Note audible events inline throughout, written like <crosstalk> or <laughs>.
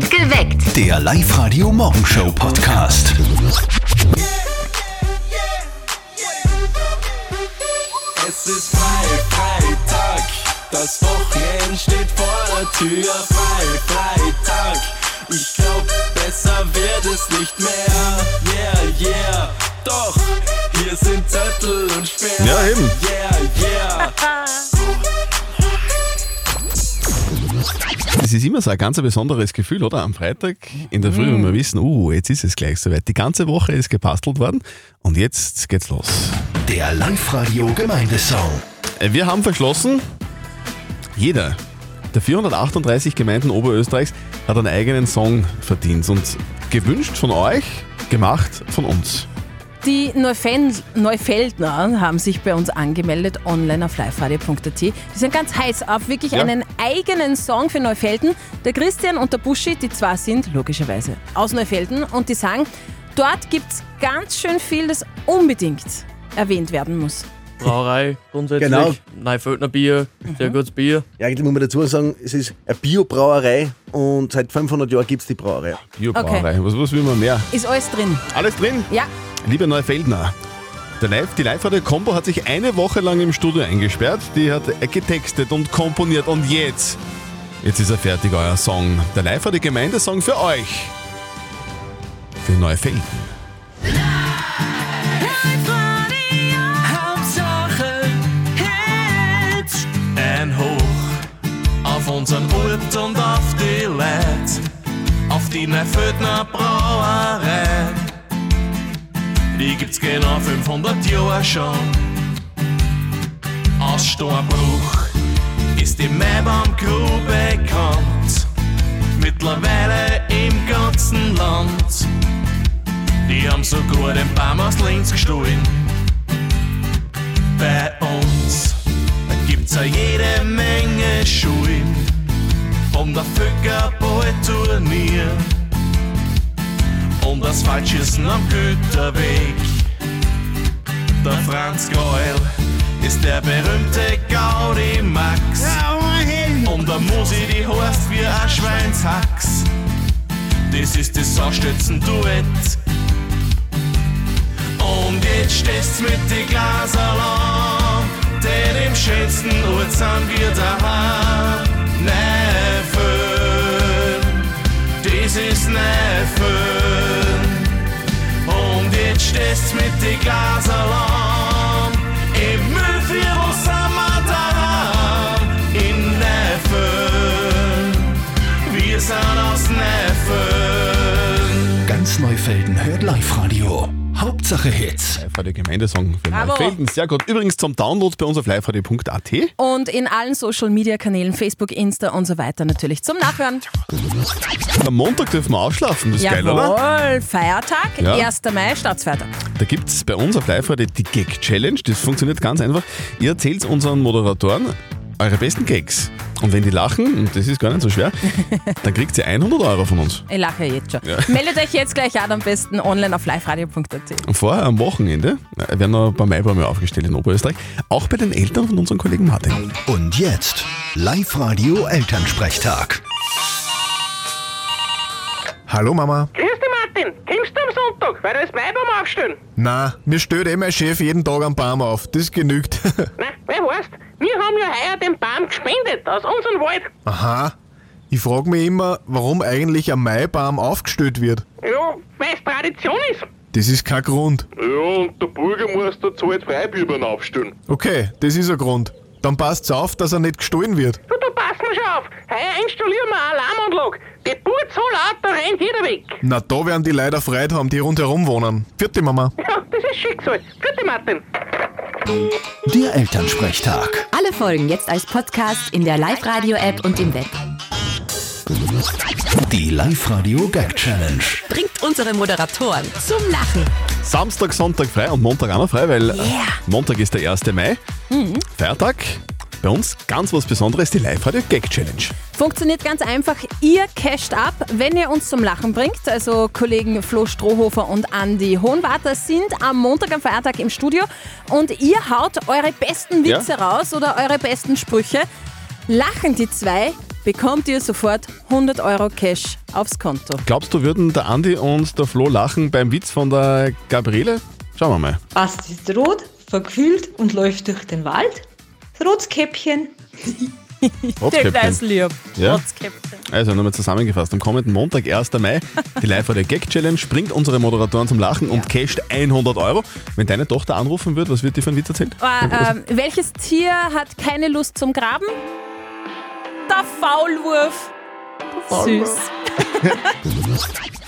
Geweckt. Der Live-Radio-Morgenshow-Podcast. Es ist frei, Freitag, das Wochenende steht vor der Tür. Frei, Freitag, ich glaub, besser wird es nicht mehr. Yeah, yeah, doch, hier sind Zettel und Sperr. Ja, eben. Yeah, yeah. <laughs> Das ist immer so ein ganz besonderes Gefühl, oder? Am Freitag in der Früh, wenn wir wissen, uh, jetzt ist es gleich soweit. Die ganze Woche ist gebastelt worden und jetzt geht's los. Der Live-Radio-Gemeindesong. Äh, Wir haben verschlossen, jeder der 438 Gemeinden Oberösterreichs hat einen eigenen Song verdient und gewünscht von euch, gemacht von uns. Die Neufeld Neufeldner haben sich bei uns angemeldet online auf liveradio.at. Die sind ganz heiß auf wirklich Ja. einen eigenen Song für Neufelden. Der Christian und der Buschi, die zwei sind logischerweise aus Neufelden und die sagen, dort gibt es ganz schön viel, das unbedingt erwähnt werden muss. Brauerei grundsätzlich. Genau. Neuföldner Bier, sehr gutes Bier. Ja, eigentlich muss man dazu sagen, es ist eine Biobrauerei und seit 500 Jahren gibt es die Brauerei. Biobrauerei. Was, was will man mehr? Ist alles drin. Alles drin? Ja, Liebe Neufeldner, der Live, die Live-Radio-Combo hat sich eine Woche lang im Studio eingesperrt. Die hat getextet und komponiert und jetzt, jetzt ist er fertig, euer Song. Der Live-Radio-Gemeindesong für euch. Für Neufelden. Hauptsache Unseren Ort und auf die Leute, auf die Neuföldner Brauerei. Die gibt's genau 500 Jahre schon. Aus Steinbruch ist die Maibaumgrube bekannt. Mittlerweile im ganzen Land. Die haben sogar den Baum aus Linz gestohlen bei uns gibt's auch jede Menge Schulen und ein Völkerball-Turnier und das Falschießen am Güterweg. Der Franz Geul ist der berühmte Gaudi Max und der Musi, die heißt wie ein Schweinshax. Das ist das Saustützen-Duett. Und jetzt stehst mit die Glaserl denn im schönsten Ort sind wir daheim. Neffen, Und jetzt stehst mit die Glaserl im Müllviertel sind wir daheim. In Neffen, wir sind aus Neffen. Ganz Neufelden hört Live-Radio. Hauptsache Hits. Live-Radio-Gemeindesong für Bravo. Neufelden. Sehr gut. Übrigens zum Download bei uns auf liveradio.at. und in allen Social Media Kanälen, Facebook, Insta und so weiter natürlich zum Nachhören. Am Montag dürfen wir ausschlafen. Das ist geil, oder? Jawohl, Feiertag, Ja. 1. Mai, Staatsfeiertag. Da gibt es bei uns auf Live-Radio die Gag-Challenge. Das funktioniert ganz einfach. Ihr erzählt unseren Moderatoren eure besten Gags. Und wenn die lachen, und das ist gar nicht so schwer, <laughs> dann kriegt ihr 100 Euro von uns. Ich lache jetzt schon. Ja. Meldet euch jetzt gleich an, am besten online auf liveradio.at. Und vorher am Wochenende äh, werden noch ein paar Maibäume aufgestellt in Oberösterreich. Auch bei den Eltern von unserem Kollegen Martin. Und jetzt Live-Radio Elternsprechtag. Hallo Mama. Grüß dich, Martin. Kommst du am Sonntag, weil du das Maibaum aufstellen? Na, mir stellt eh mein Chef jeden Tag einen Baum auf. Das genügt. <laughs> Nein, wer weißt, wir haben ja heuer den Baum gespendet aus unserem Wald. Aha. Ich frage mich immer, warum eigentlich ein Maibaum aufgestellt wird. Ja, weil es Tradition ist. Das ist kein Grund. Ja, und der Bürgermeister zahlt Freibübern aufstellen. Okay, das ist ein Grund. Dann passt's auf, dass er nicht gestohlen wird. Du, da passen wir schon auf. Heuer installieren wir eine Alarmanlage. Die Burt so laut, da rennt jeder weg. Na, da werden die Leute Freude haben, die rundherum wohnen. Vierte Mama. Ja, das ist Schicksal. Gute Martin. Der Elternsprechtag. Alle Folgen jetzt als Podcast in der Live-Radio-App und im Web. Die Live-Radio Gag Challenge. Bringt unsere Moderatoren zum Lachen. Samstag, Sonntag frei und Montag auch noch frei, weil äh, Montag ist der 1. Mai. Feiertag. Bei uns ganz was Besonderes, die Live-Radio Gag Challenge. Funktioniert ganz einfach. Ihr casht ab, wenn ihr uns zum Lachen bringt. Also Kollegen Flo Strohhofer und Andi Hohenwarter sind am Montag am Feiertag im Studio und ihr haut eure besten Witze raus oder eure besten Sprüche. Lachen die zwei, bekommt ihr sofort 100 Euro Cash aufs Konto. Glaubst du, würden der Andi und der Flo lachen beim Witz von der Gabriele? Schauen wir mal. Ast ist rot, verkühlt und läuft durch den Wald. Rotskäppchen. Rotzkäppchen. Der ist lieb. Ja? Rotzkäppchen. Also nochmal zusammengefasst, am kommenden Montag, 1. Mai, die live der Gag Challenge, bringt unsere Moderatoren zum Lachen und casht 100 Euro. Wenn deine Tochter anrufen wird, was wird die für einen Witz erzählen? Äh, ähm, welches Tier hat keine Lust zum Graben? Der Faulwurf. Süß. <laughs>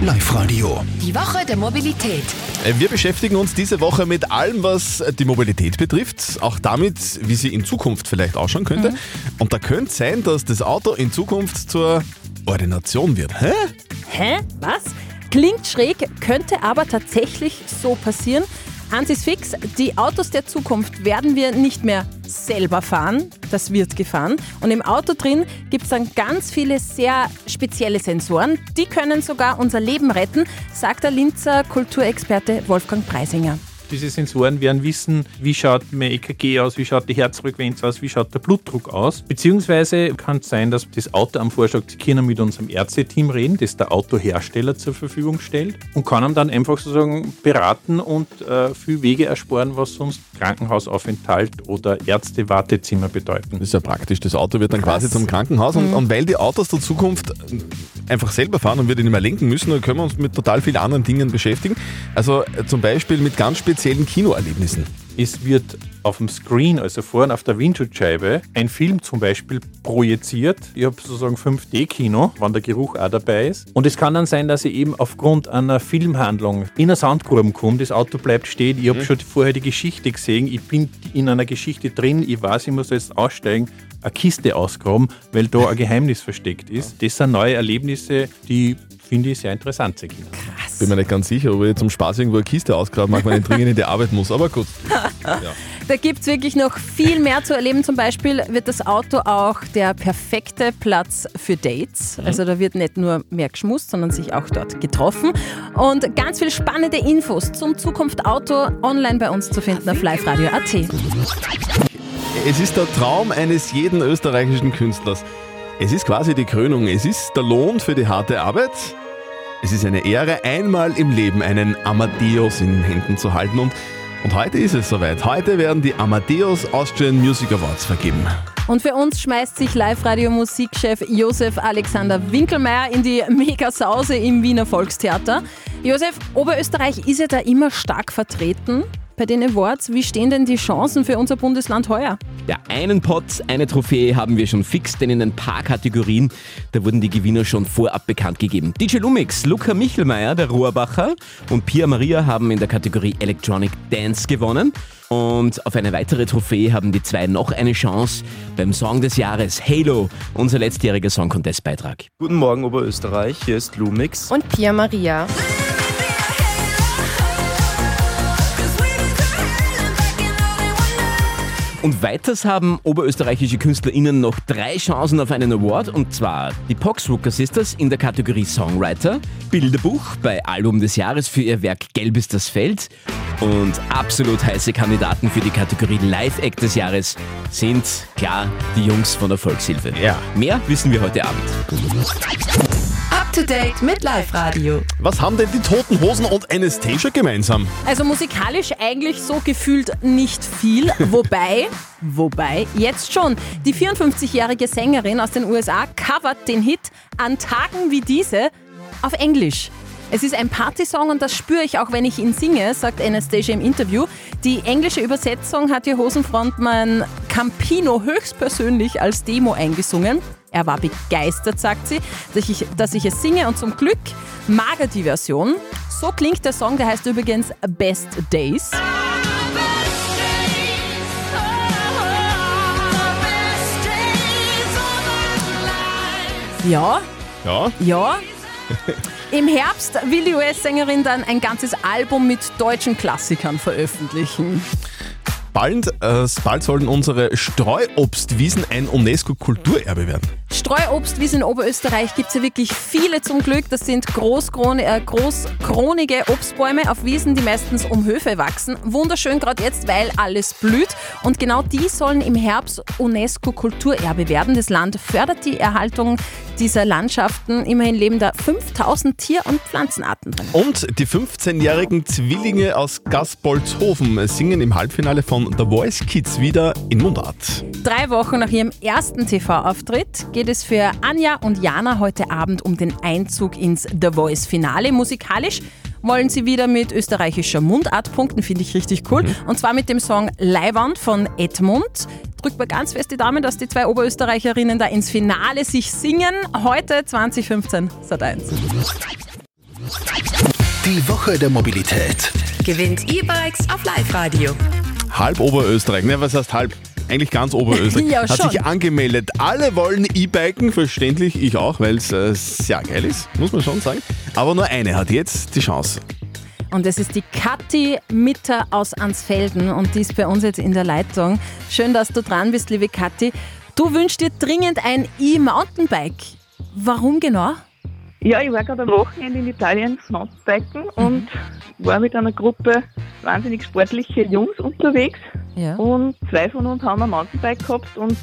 Live-Radio. Die Woche der Mobilität. Äh, Wir beschäftigen uns diese Woche mit allem, was die Mobilität betrifft, auch damit, wie sie in Zukunft vielleicht ausschauen könnte. Und da könnte sein, dass das Auto in Zukunft zur Ordination wird. Hä? Hä? Was? Klingt schräg, könnte aber tatsächlich so passieren. Eins ist fix, die Autos der Zukunft werden wir nicht mehr selber fahren, das wird gefahren. Und im Auto drin gibt es dann ganz viele sehr spezielle Sensoren, die können sogar unser Leben retten, sagt der Linzer Kulturexperte Wolfgang Preisinger. Diese Sensoren werden wissen, wie schaut mein EKG aus, wie schaut die Herzfrequenz aus, wie schaut der Blutdruck aus. Beziehungsweise kann es sein, dass das Auto am Vorschlag, sie können mit unserem Ärzteteam reden, das der Autohersteller zur Verfügung stellt und kann ihm dann einfach sozusagen beraten und äh, viel Wege ersparen, was sonst Krankenhausaufenthalt oder Ärzte-Wartezimmer bedeuten. Das ist ja praktisch. Das Auto wird dann quasi zum Krankenhaus. Und, und weil die Autos der Zukunft einfach selber fahren und wir die nicht mehr lenken müssen, dann können wir uns mit total vielen anderen Dingen beschäftigen. Also äh, zum Beispiel mit ganz speziellen Kinoerlebnissen. Es wird auf dem Screen, also vorne auf der Windschutzscheibe, ein Film zum Beispiel projiziert. Ich habe sozusagen 5D-Kino, wann der Geruch auch dabei ist. Und es kann dann sein, dass ich eben aufgrund einer Filmhandlung in eine Sandgrube komme, das Auto bleibt stehen, ich habe schon vorher die Geschichte gesehen, ich bin in einer Geschichte drin, ich weiß, ich muss jetzt aussteigen, eine Kiste ausgraben, weil da ein Geheimnis versteckt ist. Das sind neue Erlebnisse, die finde ich sehr interessant zu Kinder. Bin mir nicht ganz sicher, ob ich zum Spaß irgendwo eine Kiste ausgraben mag, wenn ich dringend in die Arbeit muss. Aber gut. <laughs> Da gibt es wirklich noch viel mehr zu erleben. Zum Beispiel wird das Auto auch der perfekte Platz für Dates. Also da wird nicht nur mehr geschmust, sondern sich auch dort getroffen. Und ganz viel spannende Infos zum Zukunft Auto online bei uns zu finden auf liveradio.at. Es ist der Traum eines jeden österreichischen Künstlers. Es ist quasi die Krönung. Es ist der Lohn für die harte Arbeit. Es ist eine Ehre, einmal im Leben einen Amadeus in den Händen zu halten. Und, und heute ist es soweit. Heute werden die Amadeus Austrian Music Awards vergeben. Und für uns schmeißt sich Live-Radio-Musikchef Josef Alexander Winkelmeier in die Megasause im Wiener Volkstheater. Josef, Oberösterreich ist ja da immer stark vertreten bei den Awards. Wie stehen denn die Chancen für unser Bundesland heuer? Ja, einen Pot, eine Trophäe haben wir schon fix, denn in ein paar Kategorien, da wurden die Gewinner schon vorab bekannt gegeben. DJ Lumix, Luca Michelmeier, der Rohrbacher und Pia Maria haben in der Kategorie Electronic Dance gewonnen. Und auf eine weitere Trophäe haben die zwei noch eine Chance beim Song des Jahres Halo, unser letztjähriger Song Contest Beitrag. Guten Morgen Oberösterreich, hier ist Lumix. Und Pia Maria. Und weiters haben oberösterreichische KünstlerInnen noch drei Chancen auf einen Award und zwar die Poxrooker Sisters in der Kategorie Songwriter, Bilderbuch bei Album des Jahres für ihr Werk Gelb ist das Feld und absolut heiße Kandidaten für die Kategorie Live Act des Jahres sind klar die Jungs von der Volkshilfe. Ja. Mehr wissen wir heute Abend. Up to date mit Live Radio. Was haben denn die Toten Hosen und Anastasia gemeinsam? Also musikalisch eigentlich so gefühlt nicht viel, <laughs> wobei, wobei, jetzt schon. Die 54-jährige Sängerin aus den USA covert den Hit An Tagen wie diese auf Englisch. Es ist ein Partysong und das spüre ich auch, wenn ich ihn singe, sagt Anastasia im Interview. Die englische Übersetzung hat ihr Hosenfrontmann Campino höchstpersönlich als Demo eingesungen. Er war begeistert, sagt sie, dass ich, dass ich es singe und zum Glück mag er die Version. So klingt der Song, der heißt übrigens Best Days. Ja, Ja? ja. <laughs> Im Herbst will die US-Sängerin dann ein ganzes Album mit deutschen Klassikern veröffentlichen. Bald, äh, bald sollen unsere Streuobstwiesen ein UNESCO-Kulturerbe werden. Streuobstwiesen in Oberösterreich gibt es ja wirklich viele zum Glück. Das sind äh, großkronige Obstbäume auf Wiesen, die meistens um Höfe wachsen. Wunderschön gerade jetzt, weil alles blüht. Und genau die sollen im Herbst UNESCO-Kulturerbe werden. Das Land fördert die Erhaltung dieser Landschaften. Immerhin leben da 5000 Tier- und Pflanzenarten drin. Und die 15-jährigen Zwillinge aus Gaspolzhofen singen im Halbfinale von The Voice Kids wieder in Mundart. Drei Wochen nach ihrem ersten TV-Auftritt geht es für Anja und Jana heute Abend um den Einzug ins The Voice-Finale. Musikalisch wollen sie wieder mit österreichischer Mundart punkten, finde ich richtig cool. Und zwar mit dem Song Leiwand von Edmund. Drückt mal ganz fest die Daumen, dass die zwei Oberösterreicherinnen da ins Finale sich singen. Heute 2015, Sat 1. Die Woche der Mobilität. Gewinnt E-Bikes auf Live-Radio. Halb Oberösterreich, ne, was heißt halb? Eigentlich ganz Oberösterreich. <laughs> Ja, Hat schon. sich angemeldet. Alle wollen E-Biken, verständlich, ich auch, weil es äh, sehr geil ist, muss man schon sagen. Aber nur eine hat jetzt die Chance. Und es ist die Kathi Mitter aus Ansfelden und die ist bei uns jetzt in der Leitung. Schön, dass du dran bist, liebe Kathi. Du wünschst dir dringend ein E-Mountainbike. Warum genau? Ja, ich war gerade am Wochenende in Italien Mountainbiken und war mit einer Gruppe wahnsinnig sportliche Jungs unterwegs. Ja. Und zwei von uns haben ein Mountainbike gehabt und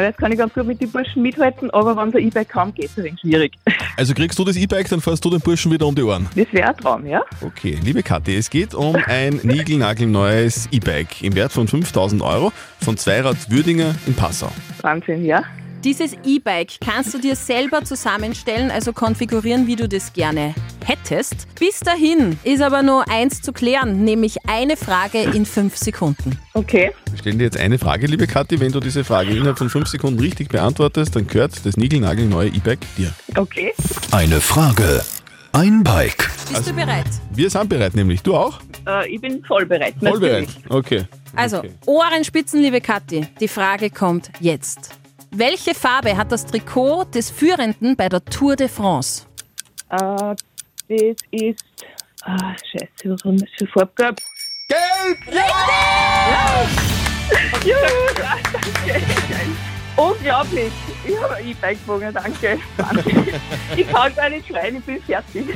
jetzt kann ich ganz gut mit den Burschen mithalten, aber wenn der E-Bike kaum geht, ist es ein wenig schwierig. <laughs> Also kriegst du das E-Bike, dann fährst du den Burschen wieder um die Ohren. Das wäre ein Traum, ja? Okay, liebe Kathi, es geht um ein niegelnagelneues E-Bike im Wert von 5000 Euro von Zweirad Würdinger in Passau. Wahnsinn, ja? Dieses E-Bike kannst du dir selber zusammenstellen, also konfigurieren, wie du das gerne hättest. Bis dahin ist aber nur eins zu klären, nämlich eine Frage in fünf Sekunden. Okay. Wir stellen dir jetzt eine Frage, liebe Kathi. Wenn du diese Frage innerhalb von fünf Sekunden richtig beantwortest, dann gehört das niegelnagelneue E-Bike dir. Okay. Eine Frage. Ein Bike. Bist du bereit? Wir sind bereit, nämlich. Du auch? Äh, ich bin voll bereit. Voll bereit. Okay. Also, Ohrenspitzen, liebe Kathi. Die Frage kommt jetzt. Welche Farbe hat das Trikot des Führenden bei der Tour de France? Äh, das ist. Ah, Scheiße, was haben wir für Farbgelb? Gelb! Ja! ja, danke. Unglaublich. Ich habe ein E-Bike gewonnen, danke. Wahnsinn. Ich kann gar nicht schreien, ich bin fertig.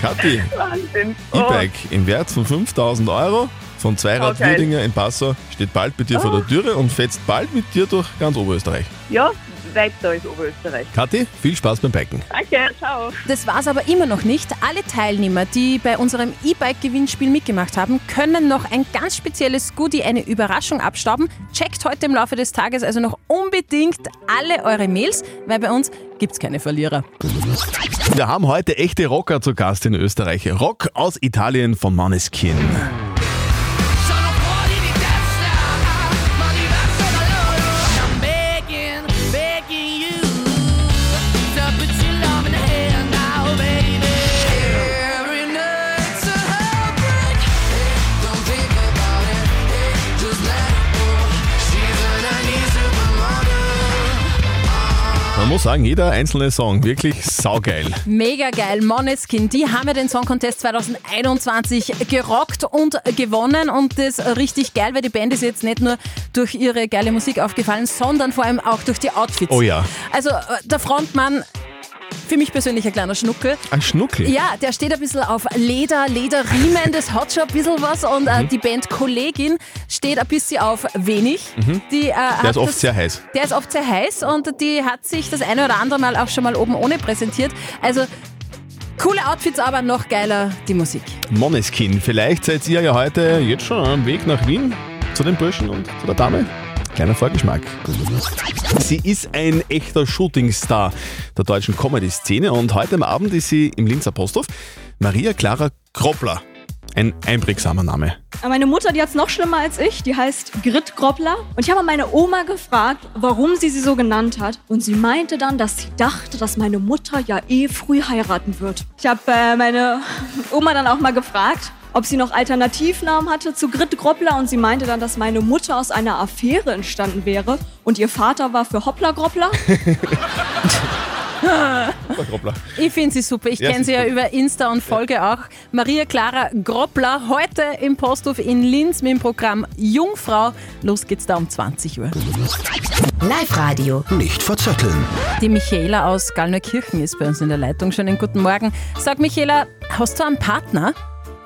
Kathi, Wahnsinn. Oh, E-Bike im Wert von 5000 Euro von Zweirad Oh. Würdinger in Passau steht bald bei dir vor der Türe und fetzt bald mit dir durch ganz Oberösterreich. Ja, weiter ist Oberösterreich. Kathi, viel Spaß beim Biken. Danke, ciao. Das war's aber immer noch nicht. Alle Teilnehmer, die bei unserem E-Bike-Gewinnspiel mitgemacht haben, können noch ein ganz spezielles Goodie, eine Überraschung abstauben. Checkt heute im Laufe des Tages also noch unbedingt alle eure Mails, weil bei uns gibt's keine Verlierer. Wir haben heute echte Rocker zu Gast in Österreich. Rock aus Italien von Maneskin. Muss sagen, jeder einzelne Song wirklich saugeil. Mega geil. Moneskin, die haben ja den Song Contest 2021 gerockt und gewonnen. Und das richtig geil, weil die Band ist jetzt nicht nur durch ihre geile Musik aufgefallen, sondern vor allem auch durch die Outfits. Oh ja. Also äh, der Frontmann, für mich persönlich ein kleiner Schnuckel. Ein Schnuckel? Ja, der steht ein bisschen auf Leder, Lederriemen, das hat schon ein bisschen was. Und äh, Mhm. die Bandkollegin steht ein bisschen auf wenig. Mhm. Die, äh, Der ist oft das- sehr heiß. Der ist oft sehr heiß und die hat sich das eine oder andere Mal auch schon mal oben ohne präsentiert. Also coole Outfits, aber noch geiler die Musik. Moneskin, vielleicht seid ihr ja heute jetzt schon am Weg nach Wien zu den Burschen und zu der Dame. Kleiner Vorgeschmack. Sie ist ein echter Shootingstar der deutschen Comedy-Szene und heute am Abend ist sie im Linzer Posthof. Maria Clara Kroppler. Ein einprägsamer Name. Meine Mutter, die hat es noch schlimmer als ich, die heißt Grit Groppler. Und ich habe meine Oma gefragt, warum sie sie so genannt hat. Und sie meinte dann, dass sie dachte, dass meine Mutter ja eh früh heiraten wird. Ich habe äh, meine Oma dann auch mal gefragt, ob sie noch Alternativnamen hatte zu Grit Groppler. Und sie meinte dann, dass meine Mutter aus einer Affäre entstanden wäre. Und ihr Vater war für Hoppla <laughs> Groppler. Ich finde sie super. Ich Ja, kenne sie ja gut. über Insta und folge auch. Maria Clara Groppler heute im Posthof in Linz mit dem Programm Jungfrau. Los geht's da um 20 Uhr. Live-Radio. Nicht verzetteln. Die Michaela aus Gallneukirchen ist bei uns in der Leitung. Schönen guten Morgen. Sag Michaela, hast du einen Partner?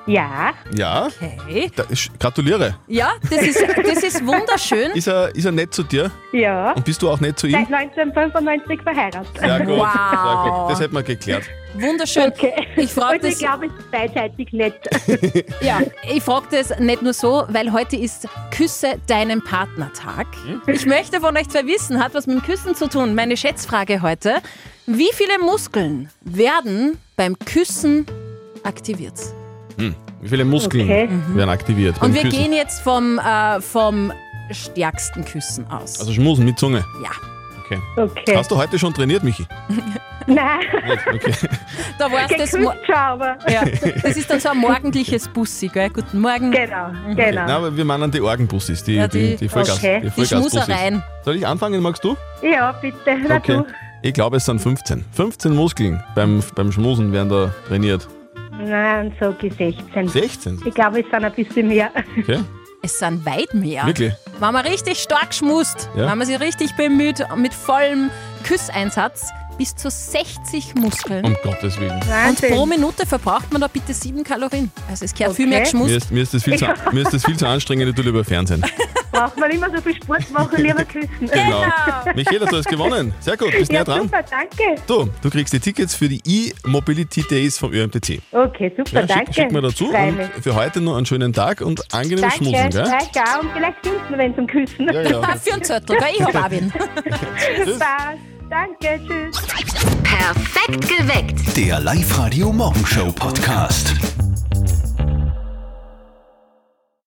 Ja. Ja? Okay. Da, ich gratuliere. Ja, das ist, das ist wunderschön. Ist er, ist er nett zu dir? Ja. Und bist du auch nett zu ihm? Seit 1995 verheiratet. Sehr gut. Wow. Sehr gut. Das hätten wir geklärt. Wunderschön. Ich frage Und ich das, glaube, es ist beidseitig nett. <laughs> ja, ich frag das nicht nur so, weil heute ist Küsse deinen Partner-Tag. Ich möchte von euch zwei wissen, hat was mit dem Küssen zu tun. Meine Schätzfrage heute. Wie viele Muskeln werden beim Küssen aktiviert? Hm. Wie viele Muskeln Okay. werden aktiviert? Und wir Küssen? gehen jetzt vom, äh, vom stärksten Küssen aus. Also Schmusen mit Zunge. Ja. Okay. Okay. Hast du heute schon trainiert, Michi? <laughs> Nein. Nicht? Okay. Da war's das, Mo Geküsst schon, aber. ja, das ist dann so ein morgendliches Bussi, gell? Guten Morgen. Genau, Okay. Na, aber wir meinen die Orgenbussis, die, Ja, die, die- die, Vollgas, Okay. die Die Vollgasbussis. Schmusereien. Soll ich anfangen, magst du? Ja, bitte. Na Okay. du. Ich glaube, es sind 15. 15 Muskeln beim, beim Schmusen werden da trainiert. Nein, sag ich 16. 16? Ich glaube, es sind ein bisschen mehr. Okay. Es sind weit mehr. Wirklich? Wenn man richtig stark schmust, Ja. wenn man sich richtig bemüht, mit vollem Küsseinsatz, bis zu 60 Muskeln. Um Gottes Willen. Und Wahnsinn. pro Minute verbraucht man da bitte 7 Kalorien. Also es gehört viel mehr Okay. geschmust. Mir ist, mir, ist das viel zu, mir ist das viel zu anstrengend, ich tue lieber Fernsehen. Braucht man immer so viel Sport machen, lieber <laughs> küssen. Genau. <laughs> Michaela, du hast gewonnen. Sehr gut, bist Ja, näher dran. super, danke. Du, du kriegst die Tickets für die E-Mobility Days vom ÖMTC. Okay, super, Ja, danke. schick, schick mir dazu. Und für heute noch einen schönen Tag und angenehmes Danke, Schmusen, gell? euch auch. Und vielleicht finden wir wenn zum Küssen. Ja, ja. <laughs> Für einen Zettel, gell? Ich hab auch einen. Spaß. Danke, tschüss. Perfekt geweckt. Der Live-Radio Morgenshow Podcast.